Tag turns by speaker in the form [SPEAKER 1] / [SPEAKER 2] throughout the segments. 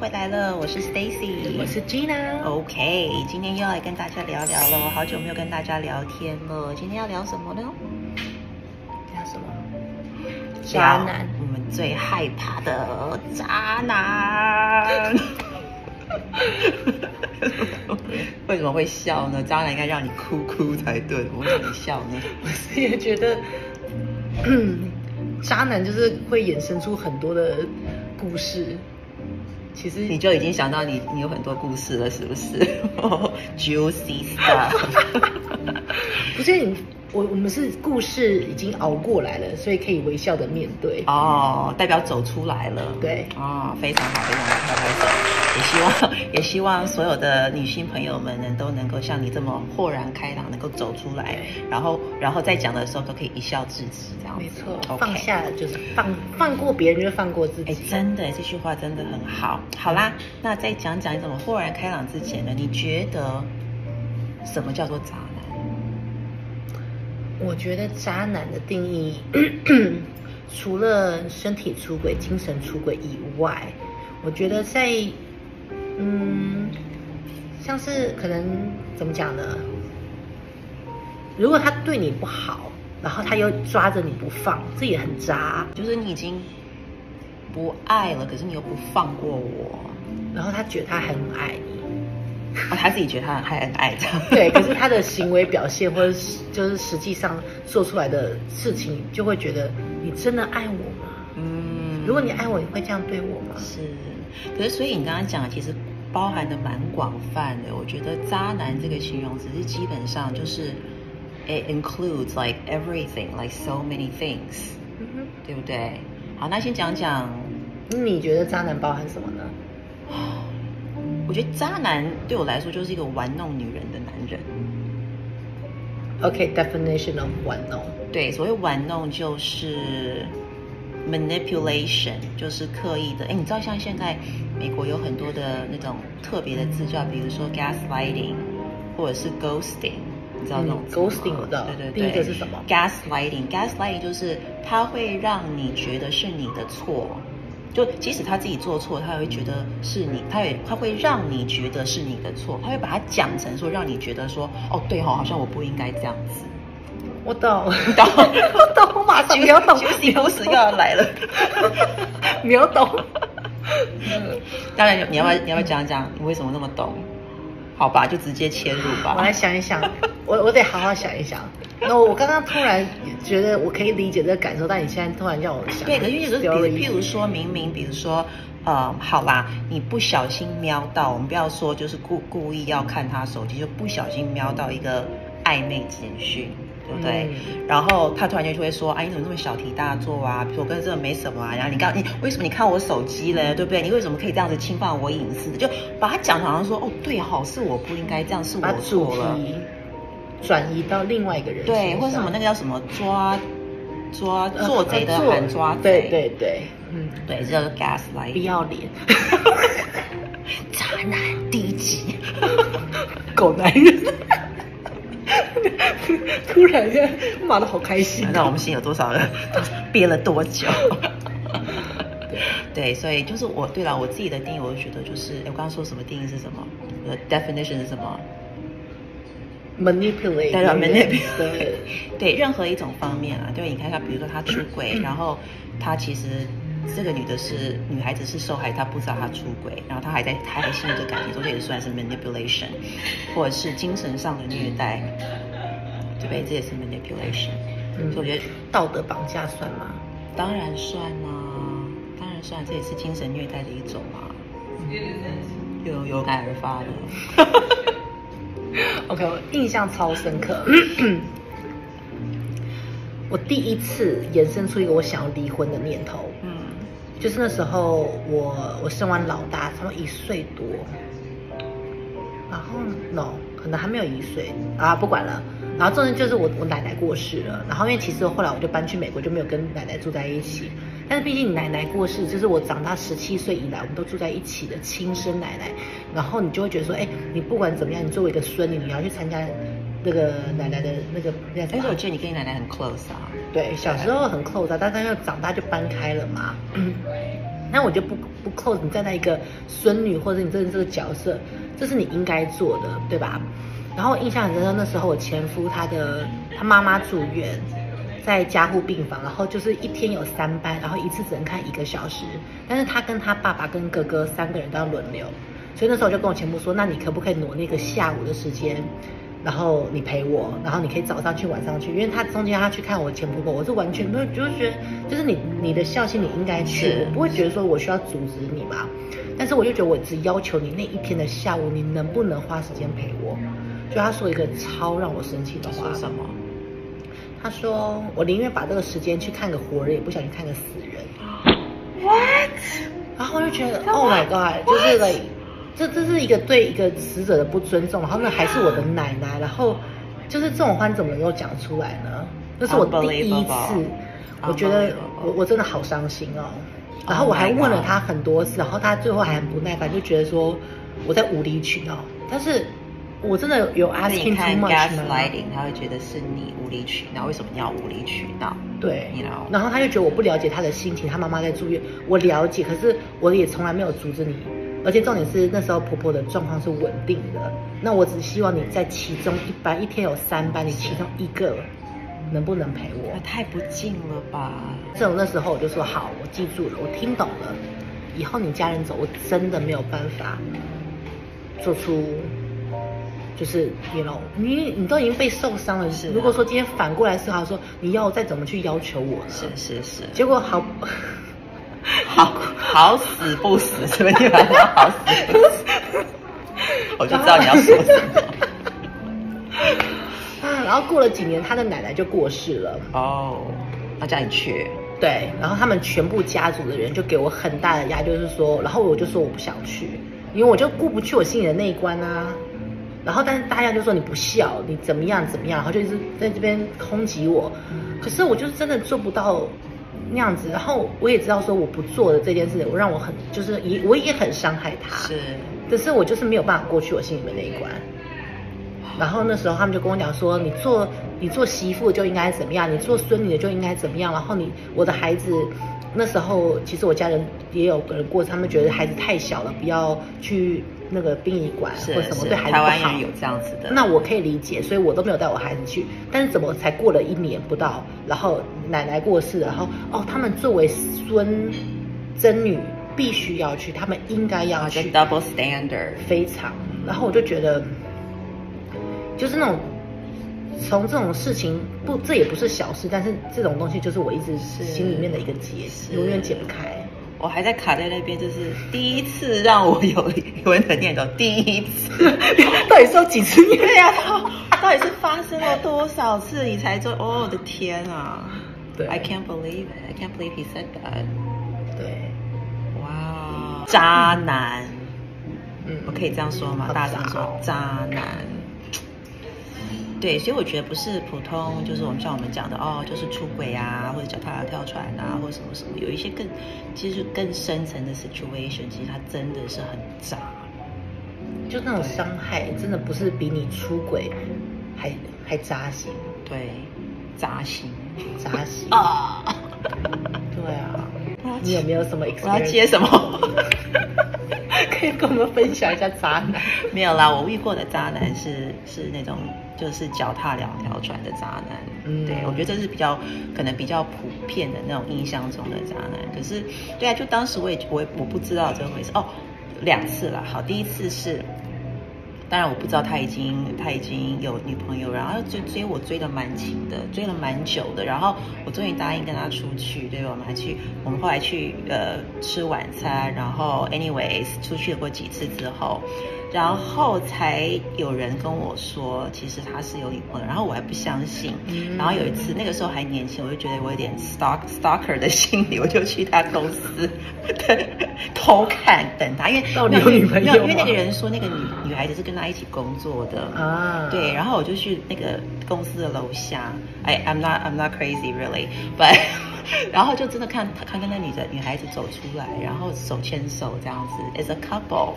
[SPEAKER 1] 回来了，我是 Stacy，
[SPEAKER 2] 我是 Gina。
[SPEAKER 1] OK，今天又要来跟大家聊聊了，好久没有跟大家聊天了。今天要聊什么呢？
[SPEAKER 2] 聊什么？
[SPEAKER 1] 渣男，我们最害怕的渣男。为什么会笑呢？渣男应该让你哭哭才对，为什么你笑呢？
[SPEAKER 2] 我是也觉得，渣男就是会衍生出很多的故事。其实
[SPEAKER 1] 你就已经想到你你有很多故事了，是不是？Juicy stuff。
[SPEAKER 2] 不是你，我我们是故事已经熬过来了，所以可以微笑的面对。
[SPEAKER 1] 哦，代表走出来了。
[SPEAKER 2] 对。
[SPEAKER 1] 哦，非常好，非常好，拍拍手。也希望 也希望所有的女性朋友们呢，都能够像你这么豁然开朗，能够走出来，然后然后在讲的时候都可以一笑置之，这样
[SPEAKER 2] 没错。Okay. 放下就是放放过别人，就是放过自己。哎，
[SPEAKER 1] 真的，这句话真的很好。好啦，那再讲讲你怎么豁然开朗之前呢？你觉得什么叫做渣男？
[SPEAKER 2] 我觉得渣男的定义，除了身体出轨、精神出轨以外，我觉得在嗯，像是可能怎么讲呢？如果他对你不好，然后他又抓着你不放，这也很渣。
[SPEAKER 1] 就是你已经不爱了，可是你又不放过我，
[SPEAKER 2] 然后他觉得他很爱你，
[SPEAKER 1] 哦，他自己觉得他还很爱他。
[SPEAKER 2] 对，可是他的行为表现或者是就是实际上做出来的事情，就会觉得你真的爱我吗？嗯，如果你爱我，你会这样对我吗？
[SPEAKER 1] 是，可是所以你刚刚讲的其实。包含的蛮广泛的，我觉得“渣男”这个形容词是基本上就是，it includes like everything, like so many things，对不对？好，那先讲讲，
[SPEAKER 2] 你觉得渣男包含什么呢？
[SPEAKER 1] 我觉得渣男对我来说就是一个玩弄女人的男人。
[SPEAKER 2] OK，definition、okay, of 玩弄。
[SPEAKER 1] 对，所谓玩弄就是 manipulation，就是刻意的。哎，你知道像现在。美国有很多的那种特别的字叫，比如说 gaslighting，或者是 ghosting，你知道那种、
[SPEAKER 2] 嗯、ghosting 我知道。
[SPEAKER 1] 对对对。
[SPEAKER 2] 第一个是什么
[SPEAKER 1] ？gaslighting，gaslighting 就是它会让你觉得是你的错，就即使他自己做错，他也会觉得是你，他也他会让你觉得是你的错，他会把它讲成说让你觉得说，哦对哈、哦，好像我不应该这样子。
[SPEAKER 2] 我懂，我懂，我懂，我马上秒 懂，
[SPEAKER 1] 你故事又要来了，
[SPEAKER 2] 秒懂。
[SPEAKER 1] 嗯，当然你要不要你要不要讲讲你为什么那么懂？好吧，就直接切入吧。
[SPEAKER 2] 我来想一想，我我得好好想一想。那我刚刚突然觉得我可以理解这个感受，但你现在突然叫我想，
[SPEAKER 1] 对，可是有时候譬如说明明，比如说，呃，好啦，你不小心瞄到，我们不要说就是故故意要看他手机，就不小心瞄到一个暧昧简讯。对不对？嗯、然后他突然间就会说：“哎，你怎么这么小题大做啊？比如说我跟这个没什么啊。然后你刚你为什么你看我手机嘞？对不对？你为什么可以这样子侵犯我隐私？就把他讲好像说哦，对，好是我不应该这样，是我错了。
[SPEAKER 2] 转移到另外一个人
[SPEAKER 1] 对，或者什么那个叫什么抓抓做贼的喊抓贼，
[SPEAKER 2] 对对对，嗯，
[SPEAKER 1] 对，这个 gaslight
[SPEAKER 2] 不要脸
[SPEAKER 1] 渣男低级，
[SPEAKER 2] 狗男人。” 突然间骂得好开心，
[SPEAKER 1] 那我们心有多少人 憋了多久？对，所以就是我对了，我自己的定义，我就觉得就是，哎，我刚刚说什么定义是什么？我的 definition 是什么
[SPEAKER 2] ？manipulate，
[SPEAKER 1] 对，manipulate，对，对，任何一种方面啊，对，你看他，比如说他出轨，然后他其实。这个女的是女孩子是受害，她不知道她出轨，然后她还在还在信这个感情，所以这也算是 manipulation，或者是精神上的虐待，对不对？这也是 manipulation。嗯，所以我觉得
[SPEAKER 2] 道德绑架算吗？
[SPEAKER 1] 当然算啊，当然算，这也是精神虐待的一种啊。有有感而发的。
[SPEAKER 2] OK，我印象超深刻。我第一次延伸出一个我想要离婚的念头。嗯。就是那时候我，我我生完老大，差不多一岁多，然后 no 可能还没有一岁啊，不管了。然后重点就是我我奶奶过世了，然后因为其实后来我就搬去美国，就没有跟奶奶住在一起。但是毕竟奶奶过世，就是我长大十七岁以来我们都住在一起的亲生奶奶。然后你就会觉得说，哎，你不管怎么样，你作为一个孙女，你要去参加。那个奶奶的那个，但是
[SPEAKER 1] 我觉得你跟你奶奶很 close 啊。
[SPEAKER 2] 对，小时候很 close 啊，但是又长大就搬开了嘛。那我就不不扣你站在一个孙女或者你真的这个角色，这是你应该做的，对吧？然后印象很深刻，那时候我前夫他的他妈妈住院，在加护病房，然后就是一天有三班，然后一次只能看一个小时，但是他跟他爸爸跟哥哥三个人都要轮流，所以那时候我就跟我前夫说，那你可不可以挪那个下午的时间？然后你陪我，然后你可以早上去，晚上去，因为他中间他去看我前婆婆，我是完全没有，就是觉得，就是你你的孝心你应该去，我不会觉得说我需要阻止你嘛。但是我就觉得我只要求你那一天的下午，你能不能花时间陪我？就他说一个超让我生气的话，
[SPEAKER 1] 说什么？
[SPEAKER 2] 他说我宁愿把这个时间去看个活人，也不想去看个死人。
[SPEAKER 1] What？
[SPEAKER 2] 然后我就觉得，Oh my God，就是来。这这是一个对一个死者的不尊重，然后那还是我的奶奶，然后就是这种话怎么能够讲出来呢？那是我第一次，我觉得我我真的好伤心哦。然后我还问了他很多次，然后他最后还很不耐烦，就觉得说我在无理取闹。但是我真的有 asking too much 吗？
[SPEAKER 1] 他会觉得是你无理取闹，为什么你要无理取闹？
[SPEAKER 2] 对，you know? 然后他就觉得我不了解他的心情，他妈妈在住院，我了解，可是我也从来没有阻止你。而且重点是那时候婆婆的状况是稳定的，那我只希望你在其中一班，一天有三班，你其中一个能不能陪我？
[SPEAKER 1] 太不敬了吧！
[SPEAKER 2] 这种那时候我就说好，我记住了，我听懂了。以后你家人走，我真的没有办法做出，就是你 you know, 你你都已经被受伤了。是、啊，如果说今天反过来是他说你要再怎么去要求我呢？
[SPEAKER 1] 是是是。
[SPEAKER 2] 结果好。
[SPEAKER 1] 好好死不死，什么地方叫好死不死？我就知道你要说什么。
[SPEAKER 2] 啊，然后过了几年，他的奶奶就过世了。
[SPEAKER 1] 哦，他叫你去。
[SPEAKER 2] 对，然后他们全部家族的人就给我很大的压力，就是说，然后我就说我不想去，因为我就过不去我心里的那一关啊。然后，但是大家就说你不孝，你怎么样怎么样，然后就一直在这边攻击我。可是我就是真的做不到。那样子，然后我也知道说我不做的这件事，我让我很就是也我也很伤害他，
[SPEAKER 1] 是，
[SPEAKER 2] 可是我就是没有办法过去我心里面那一关。然后那时候他们就跟我讲说，你做你做媳妇就应该怎么样，你做孙女的就应该怎么样。然后你我的孩子那时候其实我家人也有个人过，他们觉得孩子太小了，不要去。那个殡仪馆或什么对孩子不好，
[SPEAKER 1] 台湾也有这样子的，
[SPEAKER 2] 那我可以理解，所以我都没有带我孩子去。但是怎么才过了一年不到，然后奶奶过世了，然后哦，他们作为孙曾女必须要去，他们应该要去。
[SPEAKER 1] Double standard
[SPEAKER 2] 非常，然后我就觉得，就是那种从这种事情不，这也不是小事，但是这种东西就是我一直心里面的一个结，永远解不开。
[SPEAKER 1] 我还在卡在那边，就是第一次让我有离婚的念头。第一次，
[SPEAKER 2] 到底说几次？
[SPEAKER 1] 对呀，到底是发生了多少次你才做？哦，我的天啊！对，I can't believe it. I can't believe he said that.
[SPEAKER 2] 对，
[SPEAKER 1] 哇，渣男，嗯，我可以这样说吗？大声说，渣男。对，所以我觉得不是普通，就是我们像我们讲的哦，就是出轨啊，或者脚踏两条船啊，或者什么什么，有一些更，其实更深层的 situation，其实它真的是很渣，
[SPEAKER 2] 就那种伤害真的不是比你出轨还还扎心，
[SPEAKER 1] 对，扎心，
[SPEAKER 2] 扎 心啊，对啊，你有没有什么？
[SPEAKER 1] 我要接什
[SPEAKER 2] 么？跟我们分享一下渣男？
[SPEAKER 1] 没有啦，我遇过的渣男是是那种就是脚踏两条船的渣男。嗯，对，我觉得这是比较可能比较普遍的那种印象中的渣男。可是，对啊，就当时我也我我不知道这回事哦，两次了。好，第一次是。当然我不知道他已经他已经有女朋友，然后就追我追的蛮勤的，追了蛮久的，然后我终于答应跟他出去，对，我们还去，我们后来去呃吃晚餐，然后 anyways 出去过几次之后。然后才有人跟我说，其实他是有女朋友，然后我还不相信。嗯、然后有一次，那个时候还年轻，我就觉得我有点 stalk stalker 的心理，我就去他公司偷看等他，因为
[SPEAKER 2] 到底有女朋友，
[SPEAKER 1] 因为那个人说那个女女孩子是跟他一起工作的啊。对，然后我就去那个公司的楼下，哎，I'm not I'm not crazy really，but 然后就真的看他看跟那女的女孩子走出来，然后手牵手这样子，as a couple。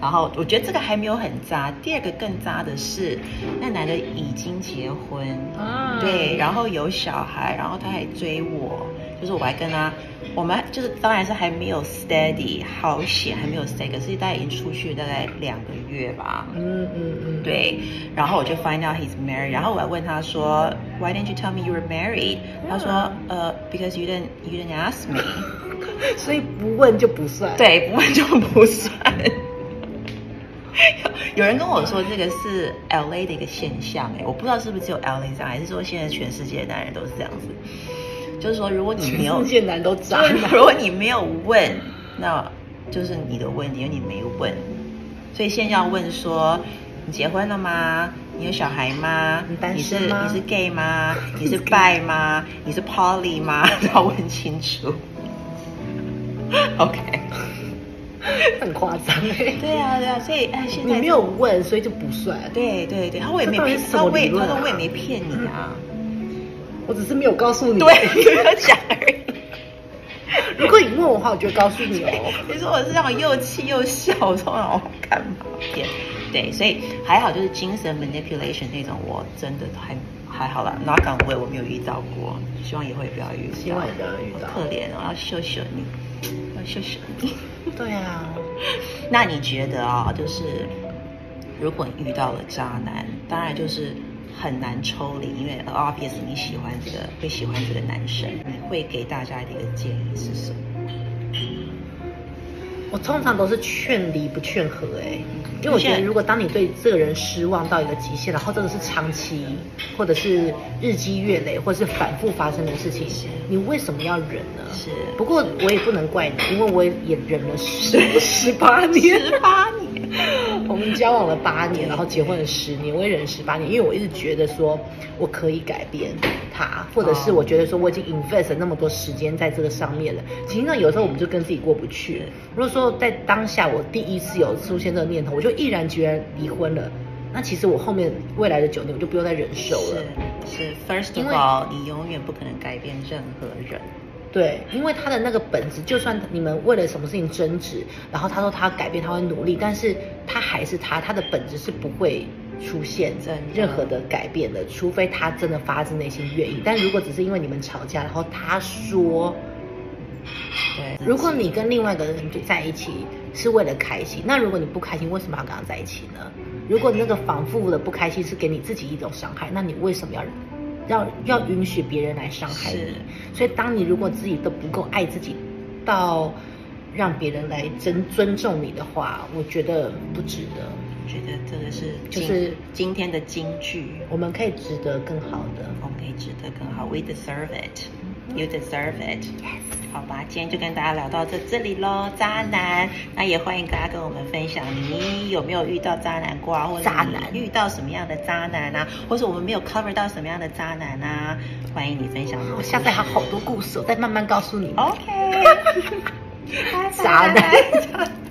[SPEAKER 1] 然后我觉得这个还没有很渣，第二个更渣的是，那男的已经结婚，啊、对，然后有小孩，然后他还追我，就是我还跟他，我们就是当然是还没有 steady，好险还没有 steady，可是大概已经出去大概两个月吧，嗯嗯嗯，对，然后我就 find out he's married，然后我还问他说，Why didn't you tell me you were married？、嗯、他说，呃、uh,，because you didn't you didn't ask me，
[SPEAKER 2] 所以不问就不算，
[SPEAKER 1] 对，不问就不算。有人跟我说这个是 L A 的一个现象，哎，我不知道是不是只有 L A 这样，还是说现在全世界的男人都是这样子？就是说，如果你没有，
[SPEAKER 2] 全世界男都渣。
[SPEAKER 1] 如果你没有问，那就是你的问题，因为你没问。所以现在要问说，你结婚了吗？你有小孩吗？
[SPEAKER 2] 你单身吗？
[SPEAKER 1] 你是你是 gay 吗？你是 bi 吗？你是 poly 吗？都要问清楚。OK。
[SPEAKER 2] 很夸张哎，
[SPEAKER 1] 对啊对啊，所以哎，现在
[SPEAKER 2] 你没有问，所以就不算。
[SPEAKER 1] 对对对，他我也没骗，他我也他说我也没骗你啊，
[SPEAKER 2] 我只是没有告诉你，
[SPEAKER 1] 对，没有讲而已。
[SPEAKER 2] 如果你问我的话，我就告诉你哦。
[SPEAKER 1] 你说我是让我又气又笑，说让我干嘛？对对，所以还好，就是精神 manipulation 那种，我真的还还好啦。哪敢问我没有遇到过，希望以后也不要遇到，
[SPEAKER 2] 希望也不要遇到。
[SPEAKER 1] 可怜，我要秀秀你，要谢谢你。
[SPEAKER 2] 对啊，
[SPEAKER 1] 那你觉得啊、哦，就是如果你遇到了渣男，当然就是很难抽离，因为 obviously 你喜欢这个，会喜欢这个男生，你会给大家的一个建议是什么？
[SPEAKER 2] 我通常都是劝离不劝和，哎，因为我觉得如果当你对这个人失望到一个极限，然后真的是长期，或者是日积月累，或者是反复发生的事情，你为什么要忍呢？
[SPEAKER 1] 是。
[SPEAKER 2] 不过我也不能怪你，因为我也忍了十十八年，
[SPEAKER 1] 十八年。
[SPEAKER 2] 交往了八年，然后结婚了十年，我也忍了十八年，因为我一直觉得说我可以改变他，或者是我觉得说我已经 invest 了那么多时间在这个上面了。其实呢，有时候我们就跟自己过不去。如果说在当下我第一次有出现这个念头，我就毅然决然离婚了，那其实我后面未来的九年我就不用再忍受了。
[SPEAKER 1] 是，是，First of all，你永远不可能改变任何人。
[SPEAKER 2] 对，因为他的那个本质，就算你们为了什么事情争执，然后他说他改变，他会努力，但是他还是他，他的本质是不会出现任何的改变的，除非他真的发自内心愿意。但如果只是因为你们吵架，然后他说，对，如果你跟另外一个人在一起是为了开心，那如果你不开心，为什么要跟他在一起呢？如果那个反复的不开心是给你自己一种伤害，那你为什么要？要要允许别人来伤害你，所以当你如果自己都不够爱自己，到让别人来尊尊重你的话，我觉得不值得。
[SPEAKER 1] 我觉得这个是就是今天的金句，
[SPEAKER 2] 我们可以值得更好的，
[SPEAKER 1] 我们可以值得更好。We deserve it. You deserve it. Yes. 好吧，今天就跟大家聊到这这里喽。渣男，那也欢迎大家跟我们分享，你有没有遇到渣男过啊？或者渣男遇到什么样的渣男啊？或者我们没有 cover 到什么样的渣男啊？欢迎你分享。
[SPEAKER 2] 我下次还有好多故事，我再慢慢告诉你。
[SPEAKER 1] OK。
[SPEAKER 2] 渣男。